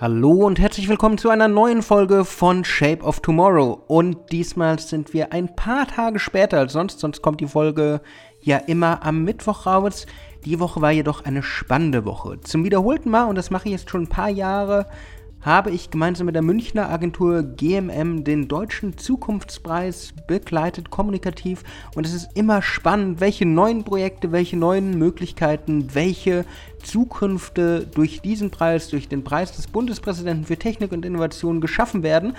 Hallo und herzlich willkommen zu einer neuen Folge von Shape of Tomorrow. Und diesmal sind wir ein paar Tage später als sonst, sonst kommt die Folge ja immer am Mittwoch raus. Die Woche war jedoch eine spannende Woche. Zum wiederholten Mal, und das mache ich jetzt schon ein paar Jahre, habe ich gemeinsam mit der Münchner Agentur GMM den Deutschen Zukunftspreis begleitet, kommunikativ. Und es ist immer spannend, welche neuen Projekte, welche neuen Möglichkeiten, welche Zukünfte durch diesen Preis, durch den Preis des Bundespräsidenten für Technik und Innovation geschaffen werden.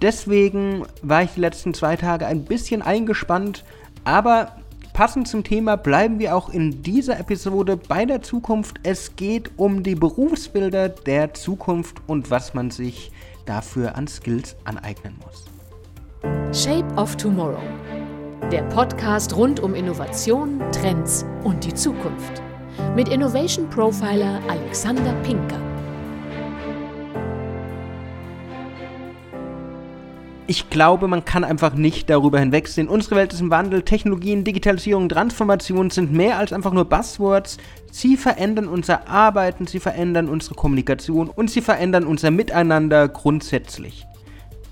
Deswegen war ich die letzten zwei Tage ein bisschen eingespannt, aber Passend zum Thema bleiben wir auch in dieser Episode bei der Zukunft. Es geht um die Berufsbilder der Zukunft und was man sich dafür an Skills aneignen muss. Shape of Tomorrow. Der Podcast rund um Innovation, Trends und die Zukunft. Mit Innovation Profiler Alexander Pinker. Ich glaube, man kann einfach nicht darüber hinwegsehen. Unsere Welt ist im Wandel. Technologien, Digitalisierung, Transformation sind mehr als einfach nur Buzzwords. Sie verändern unser Arbeiten, sie verändern unsere Kommunikation und sie verändern unser Miteinander grundsätzlich.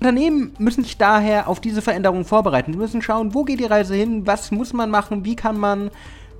Unternehmen müssen sich daher auf diese Veränderungen vorbereiten. Sie müssen schauen, wo geht die Reise hin, was muss man machen, wie kann man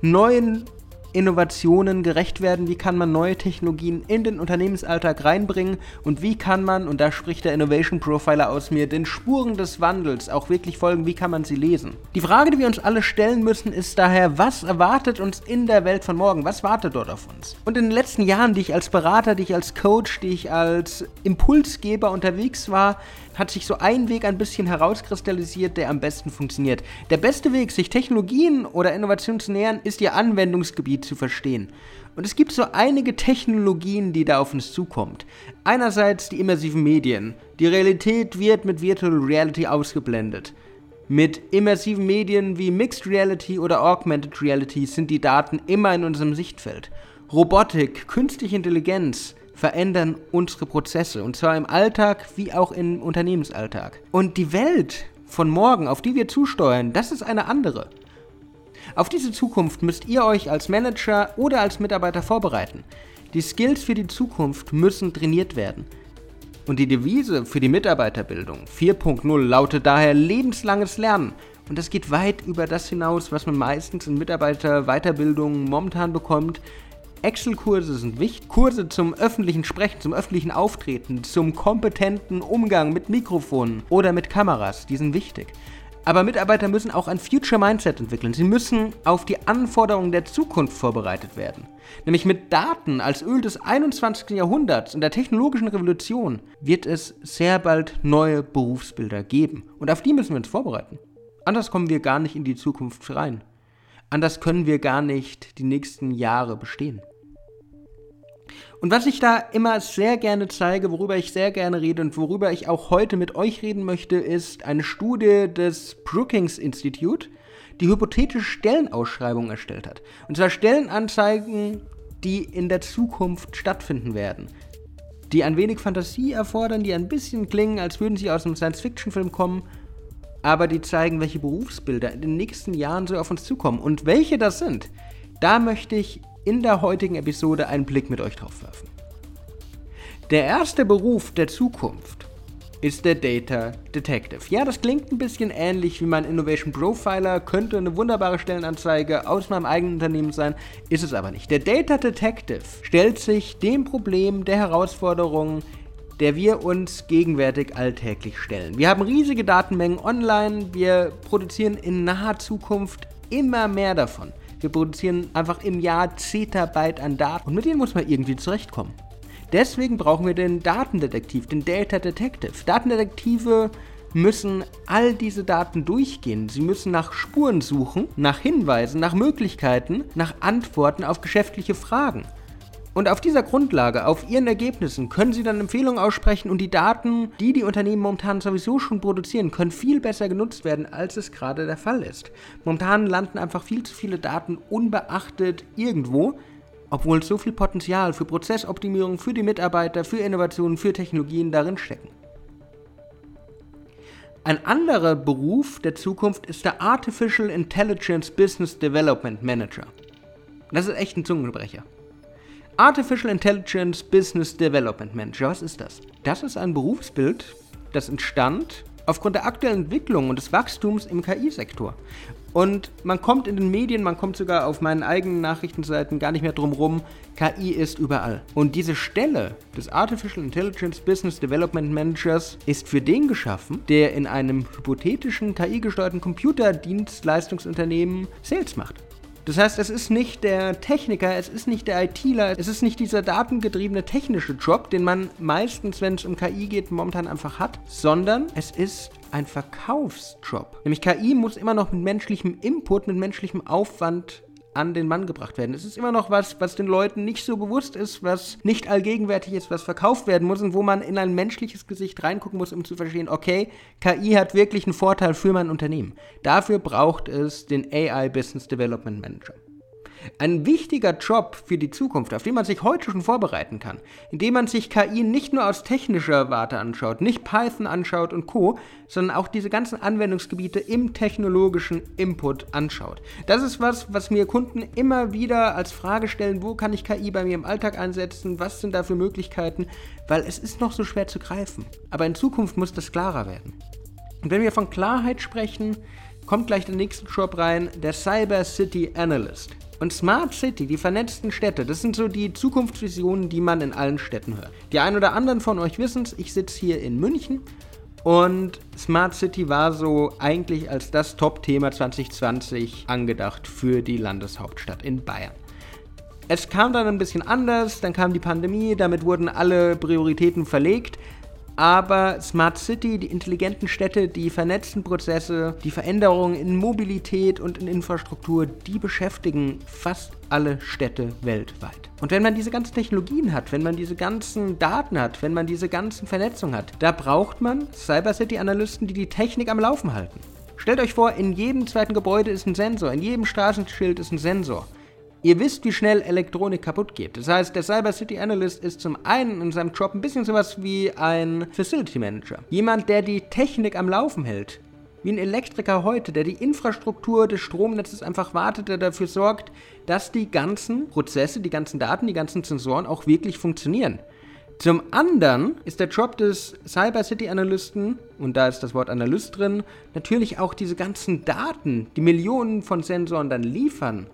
neuen Innovationen gerecht werden, wie kann man neue Technologien in den Unternehmensalltag reinbringen und wie kann man, und da spricht der Innovation Profiler aus mir, den Spuren des Wandels auch wirklich folgen, wie kann man sie lesen. Die Frage, die wir uns alle stellen müssen, ist daher, was erwartet uns in der Welt von morgen? Was wartet dort auf uns? Und in den letzten Jahren, die ich als Berater, die ich als Coach, die ich als Impulsgeber unterwegs war, hat sich so ein Weg ein bisschen herauskristallisiert, der am besten funktioniert. Der beste Weg, sich Technologien oder Innovationen zu nähern, ist ihr Anwendungsgebiet zu verstehen. Und es gibt so einige Technologien, die da auf uns zukommt. Einerseits die immersiven Medien. Die Realität wird mit Virtual Reality ausgeblendet. Mit immersiven Medien wie Mixed Reality oder Augmented Reality sind die Daten immer in unserem Sichtfeld. Robotik, künstliche Intelligenz, verändern unsere Prozesse. Und zwar im Alltag wie auch im Unternehmensalltag. Und die Welt von morgen, auf die wir zusteuern, das ist eine andere. Auf diese Zukunft müsst ihr euch als Manager oder als Mitarbeiter vorbereiten. Die Skills für die Zukunft müssen trainiert werden. Und die Devise für die Mitarbeiterbildung 4.0 lautet daher lebenslanges Lernen. Und das geht weit über das hinaus, was man meistens in Mitarbeiterweiterbildungen momentan bekommt. Excel-Kurse sind wichtig. Kurse zum öffentlichen Sprechen, zum öffentlichen Auftreten, zum kompetenten Umgang mit Mikrofonen oder mit Kameras, die sind wichtig. Aber Mitarbeiter müssen auch ein Future Mindset entwickeln. Sie müssen auf die Anforderungen der Zukunft vorbereitet werden. Nämlich mit Daten als Öl des 21. Jahrhunderts und der technologischen Revolution wird es sehr bald neue Berufsbilder geben. Und auf die müssen wir uns vorbereiten. Anders kommen wir gar nicht in die Zukunft rein. Anders können wir gar nicht die nächsten Jahre bestehen. Und was ich da immer sehr gerne zeige, worüber ich sehr gerne rede und worüber ich auch heute mit euch reden möchte, ist eine Studie des Brookings Institute, die hypothetische Stellenausschreibungen erstellt hat. Und zwar Stellenanzeigen, die in der Zukunft stattfinden werden. Die ein wenig Fantasie erfordern, die ein bisschen klingen, als würden sie aus einem Science-Fiction-Film kommen, aber die zeigen, welche Berufsbilder in den nächsten Jahren so auf uns zukommen. Und welche das sind, da möchte ich in der heutigen Episode einen Blick mit euch drauf werfen. Der erste Beruf der Zukunft ist der Data Detective. Ja, das klingt ein bisschen ähnlich wie mein Innovation Profiler, könnte eine wunderbare Stellenanzeige aus meinem eigenen Unternehmen sein, ist es aber nicht. Der Data Detective stellt sich dem Problem der Herausforderungen, der wir uns gegenwärtig alltäglich stellen. Wir haben riesige Datenmengen online, wir produzieren in naher Zukunft immer mehr davon. Wir produzieren einfach im Jahr Zettabyte an Daten und mit denen muss man irgendwie zurechtkommen. Deswegen brauchen wir den Datendetektiv, den Data Detective. Datendetektive müssen all diese Daten durchgehen. Sie müssen nach Spuren suchen, nach Hinweisen, nach Möglichkeiten, nach Antworten auf geschäftliche Fragen. Und auf dieser Grundlage, auf ihren Ergebnissen, können sie dann Empfehlungen aussprechen und die Daten, die die Unternehmen momentan sowieso schon produzieren, können viel besser genutzt werden, als es gerade der Fall ist. Momentan landen einfach viel zu viele Daten unbeachtet irgendwo, obwohl so viel Potenzial für Prozessoptimierung, für die Mitarbeiter, für Innovationen, für Technologien darin stecken. Ein anderer Beruf der Zukunft ist der Artificial Intelligence Business Development Manager. Das ist echt ein Zungenbrecher. Artificial Intelligence Business Development Manager, was ist das? Das ist ein Berufsbild, das entstand aufgrund der aktuellen Entwicklung und des Wachstums im KI-Sektor. Und man kommt in den Medien, man kommt sogar auf meinen eigenen Nachrichtenseiten gar nicht mehr drum rum, KI ist überall. Und diese Stelle des Artificial Intelligence Business Development Managers ist für den geschaffen, der in einem hypothetischen KI-gesteuerten Computerdienstleistungsunternehmen Sales macht. Das heißt, es ist nicht der Techniker, es ist nicht der ITler, es ist nicht dieser datengetriebene technische Job, den man meistens, wenn es um KI geht, momentan einfach hat, sondern es ist ein Verkaufsjob. Nämlich KI muss immer noch mit menschlichem Input, mit menschlichem Aufwand an den Mann gebracht werden. Es ist immer noch was, was den Leuten nicht so bewusst ist, was nicht allgegenwärtig ist, was verkauft werden muss und wo man in ein menschliches Gesicht reingucken muss, um zu verstehen, okay, KI hat wirklich einen Vorteil für mein Unternehmen. Dafür braucht es den AI Business Development Manager. Ein wichtiger Job für die Zukunft, auf den man sich heute schon vorbereiten kann, indem man sich KI nicht nur aus technischer Warte anschaut, nicht Python anschaut und Co., sondern auch diese ganzen Anwendungsgebiete im technologischen Input anschaut. Das ist was, was mir Kunden immer wieder als Frage stellen, wo kann ich KI bei mir im Alltag einsetzen, was sind da für Möglichkeiten, weil es ist noch so schwer zu greifen. Aber in Zukunft muss das klarer werden. Und wenn wir von Klarheit sprechen, kommt gleich der nächste Job rein, der Cyber City Analyst. Und Smart City, die vernetzten Städte, das sind so die Zukunftsvisionen, die man in allen Städten hört. Die einen oder anderen von euch wissen es, ich sitze hier in München und Smart City war so eigentlich als das Top-Thema 2020 angedacht für die Landeshauptstadt in Bayern. Es kam dann ein bisschen anders, dann kam die Pandemie, damit wurden alle Prioritäten verlegt. Aber Smart City, die intelligenten Städte, die vernetzten Prozesse, die Veränderungen in Mobilität und in Infrastruktur, die beschäftigen fast alle Städte weltweit. Und wenn man diese ganzen Technologien hat, wenn man diese ganzen Daten hat, wenn man diese ganzen Vernetzungen hat, da braucht man Cyber City Analysten, die die Technik am Laufen halten. Stellt euch vor, in jedem zweiten Gebäude ist ein Sensor, in jedem Straßenschild ist ein Sensor. Ihr wisst, wie schnell Elektronik kaputt geht. Das heißt, der Cyber City Analyst ist zum einen in seinem Job ein bisschen sowas wie ein Facility Manager. Jemand, der die Technik am Laufen hält. Wie ein Elektriker heute, der die Infrastruktur des Stromnetzes einfach wartet, der dafür sorgt, dass die ganzen Prozesse, die ganzen Daten, die ganzen Sensoren auch wirklich funktionieren. Zum anderen ist der Job des Cyber City Analysten, und da ist das Wort Analyst drin, natürlich auch diese ganzen Daten, die Millionen von Sensoren dann liefern,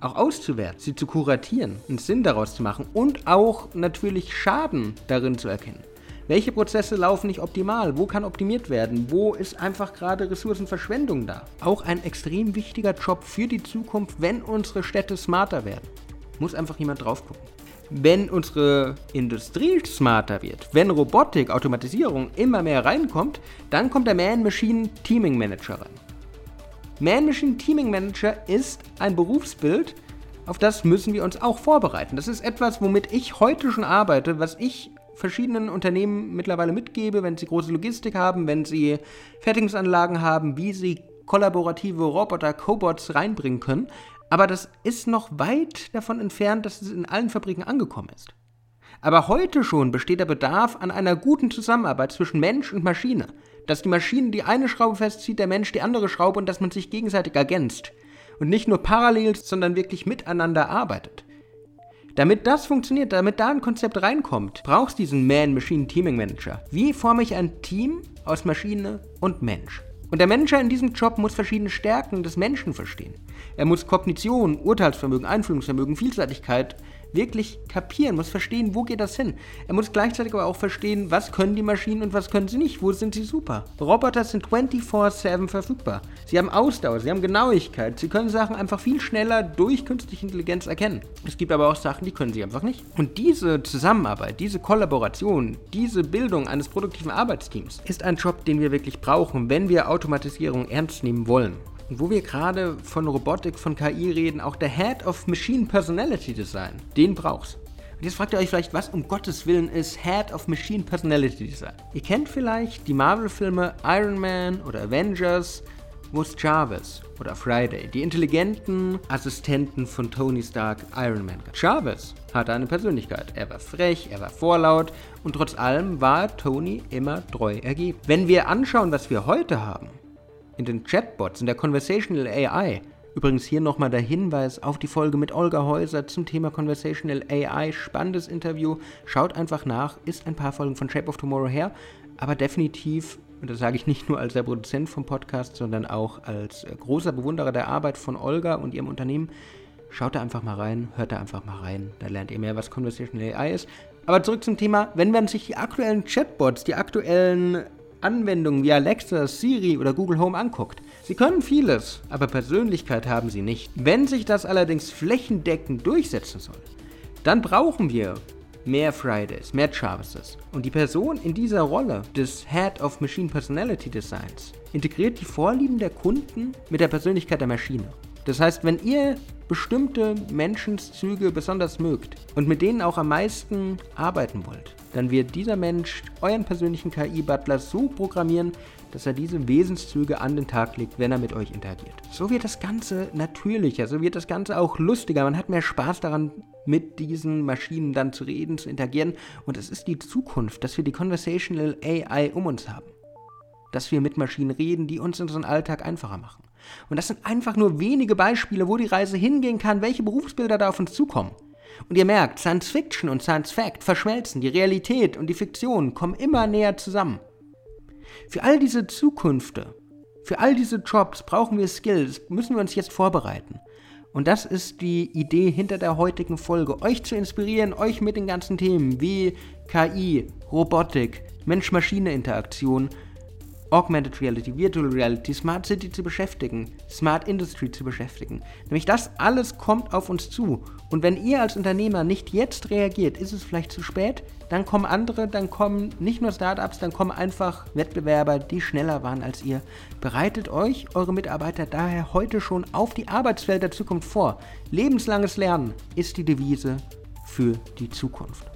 auch auszuwerten, sie zu kuratieren, einen Sinn daraus zu machen und auch natürlich Schaden darin zu erkennen. Welche Prozesse laufen nicht optimal? Wo kann optimiert werden? Wo ist einfach gerade Ressourcenverschwendung da? Auch ein extrem wichtiger Job für die Zukunft, wenn unsere Städte smarter werden. Muss einfach jemand drauf gucken. Wenn unsere Industrie smarter wird, wenn Robotik, Automatisierung immer mehr reinkommt, dann kommt der Man-Machine-Teaming Manager rein. Man-Machine Teaming Manager ist ein Berufsbild, auf das müssen wir uns auch vorbereiten. Das ist etwas, womit ich heute schon arbeite, was ich verschiedenen Unternehmen mittlerweile mitgebe, wenn sie große Logistik haben, wenn sie Fertigungsanlagen haben, wie sie kollaborative Roboter, Cobots reinbringen können. Aber das ist noch weit davon entfernt, dass es in allen Fabriken angekommen ist. Aber heute schon besteht der Bedarf an einer guten Zusammenarbeit zwischen Mensch und Maschine dass die Maschine die eine Schraube festzieht, der Mensch die andere Schraube und dass man sich gegenseitig ergänzt. Und nicht nur parallel, sondern wirklich miteinander arbeitet. Damit das funktioniert, damit da ein Konzept reinkommt, brauchst du diesen Man-Machine-Teaming-Manager. Wie forme ich ein Team aus Maschine und Mensch? Und der Manager in diesem Job muss verschiedene Stärken des Menschen verstehen. Er muss Kognition, Urteilsvermögen, Einfühlungsvermögen, Vielseitigkeit wirklich kapieren, muss verstehen, wo geht das hin. Er muss gleichzeitig aber auch verstehen, was können die Maschinen und was können sie nicht, wo sind sie super. Roboter sind 24/7 verfügbar. Sie haben Ausdauer, sie haben Genauigkeit, sie können Sachen einfach viel schneller durch künstliche Intelligenz erkennen. Es gibt aber auch Sachen, die können sie einfach nicht. Und diese Zusammenarbeit, diese Kollaboration, diese Bildung eines produktiven Arbeitsteams ist ein Job, den wir wirklich brauchen, wenn wir Automatisierung ernst nehmen wollen. Und wo wir gerade von Robotik, von KI reden, auch der Head of Machine Personality Design, den brauchst. Und jetzt fragt ihr euch vielleicht, was um Gottes Willen ist Head of Machine Personality Design? Ihr kennt vielleicht die Marvel-Filme Iron Man oder Avengers, wo es Jarvis oder Friday, die intelligenten Assistenten von Tony Stark Iron Man gab. Jarvis hatte eine Persönlichkeit. Er war frech, er war vorlaut und trotz allem war Tony immer treu ergeben. Wenn wir anschauen, was wir heute haben, in den Chatbots, in der Conversational AI, Übrigens hier nochmal der Hinweis auf die Folge mit Olga Häuser zum Thema Conversational AI. Spannendes Interview. Schaut einfach nach. Ist ein paar Folgen von Shape of Tomorrow her. Aber definitiv, und das sage ich nicht nur als der Produzent vom Podcast, sondern auch als äh, großer Bewunderer der Arbeit von Olga und ihrem Unternehmen, schaut da einfach mal rein, hört da einfach mal rein. Da lernt ihr mehr, was Conversational AI ist. Aber zurück zum Thema, wenn man sich die aktuellen Chatbots, die aktuellen Anwendungen wie Alexa, Siri oder Google Home anguckt. Sie können vieles, aber Persönlichkeit haben sie nicht. Wenn sich das allerdings flächendeckend durchsetzen soll, dann brauchen wir mehr Fridays, mehr Jarvises. Und die Person in dieser Rolle des Head of Machine Personality Designs integriert die Vorlieben der Kunden mit der Persönlichkeit der Maschine. Das heißt, wenn ihr bestimmte Menschenzüge besonders mögt und mit denen auch am meisten arbeiten wollt, dann wird dieser Mensch euren persönlichen KI-Butler so programmieren, dass er diese Wesenszüge an den Tag legt, wenn er mit euch interagiert. So wird das Ganze natürlicher, so wird das Ganze auch lustiger. Man hat mehr Spaß daran, mit diesen Maschinen dann zu reden, zu interagieren. Und es ist die Zukunft, dass wir die Conversational AI um uns haben. Dass wir mit Maschinen reden, die uns unseren Alltag einfacher machen. Und das sind einfach nur wenige Beispiele, wo die Reise hingehen kann, welche Berufsbilder da auf uns zukommen. Und ihr merkt, Science Fiction und Science Fact verschmelzen, die Realität und die Fiktion kommen immer näher zusammen. Für all diese Zukünfte, für all diese Jobs brauchen wir Skills, müssen wir uns jetzt vorbereiten. Und das ist die Idee hinter der heutigen Folge, euch zu inspirieren, euch mit den ganzen Themen wie KI, Robotik, Mensch-Maschine-Interaktion Augmented Reality, Virtual Reality, Smart City zu beschäftigen, Smart Industry zu beschäftigen. Nämlich das alles kommt auf uns zu. Und wenn ihr als Unternehmer nicht jetzt reagiert, ist es vielleicht zu spät. Dann kommen andere, dann kommen nicht nur Startups, dann kommen einfach Wettbewerber, die schneller waren als ihr. Bereitet euch, eure Mitarbeiter, daher heute schon auf die Arbeitswelt der Zukunft vor. Lebenslanges Lernen ist die Devise für die Zukunft.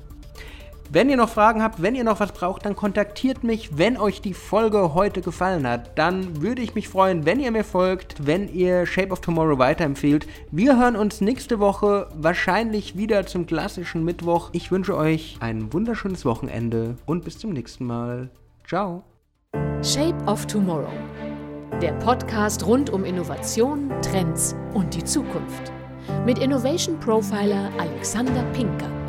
Wenn ihr noch Fragen habt, wenn ihr noch was braucht, dann kontaktiert mich. Wenn euch die Folge heute gefallen hat, dann würde ich mich freuen, wenn ihr mir folgt, wenn ihr Shape of Tomorrow weiterempfehlt. Wir hören uns nächste Woche wahrscheinlich wieder zum klassischen Mittwoch. Ich wünsche euch ein wunderschönes Wochenende und bis zum nächsten Mal. Ciao. Shape of Tomorrow. Der Podcast rund um Innovation, Trends und die Zukunft. Mit Innovation Profiler Alexander Pinker.